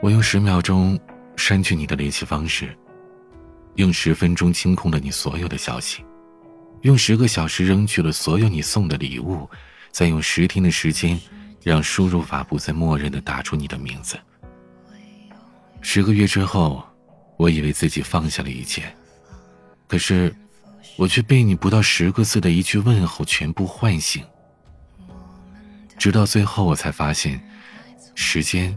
我用十秒钟删去你的联系方式，用十分钟清空了你所有的消息，用十个小时扔去了所有你送的礼物，再用十天的时间，让输入法不再默认的打出你的名字。十个月之后，我以为自己放下了一切，可是，我却被你不到十个字的一句问候全部唤醒。直到最后，我才发现，时间，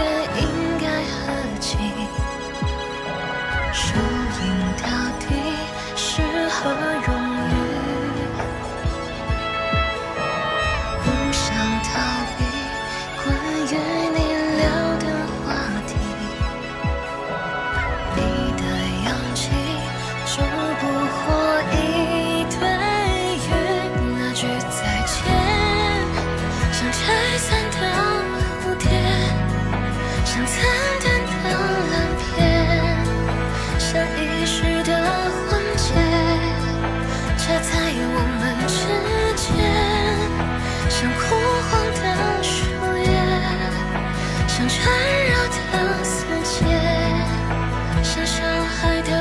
像小孩的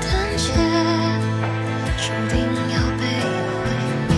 胆怯，注定要被毁灭。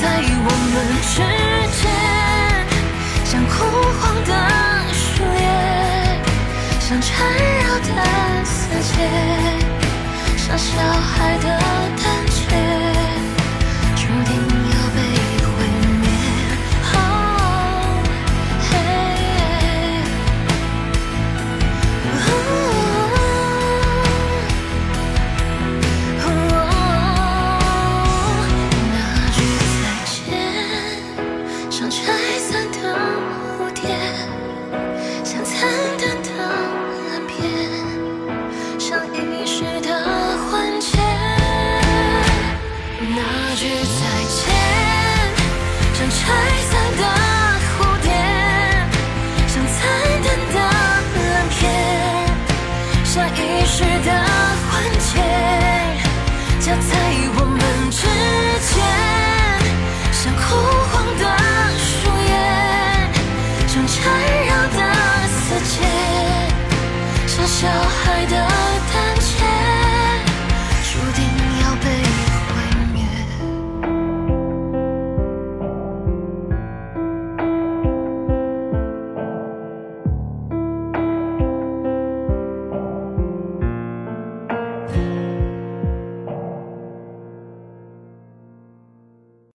在我们之间像枯黄的树叶像缠绕的丝线像小孩的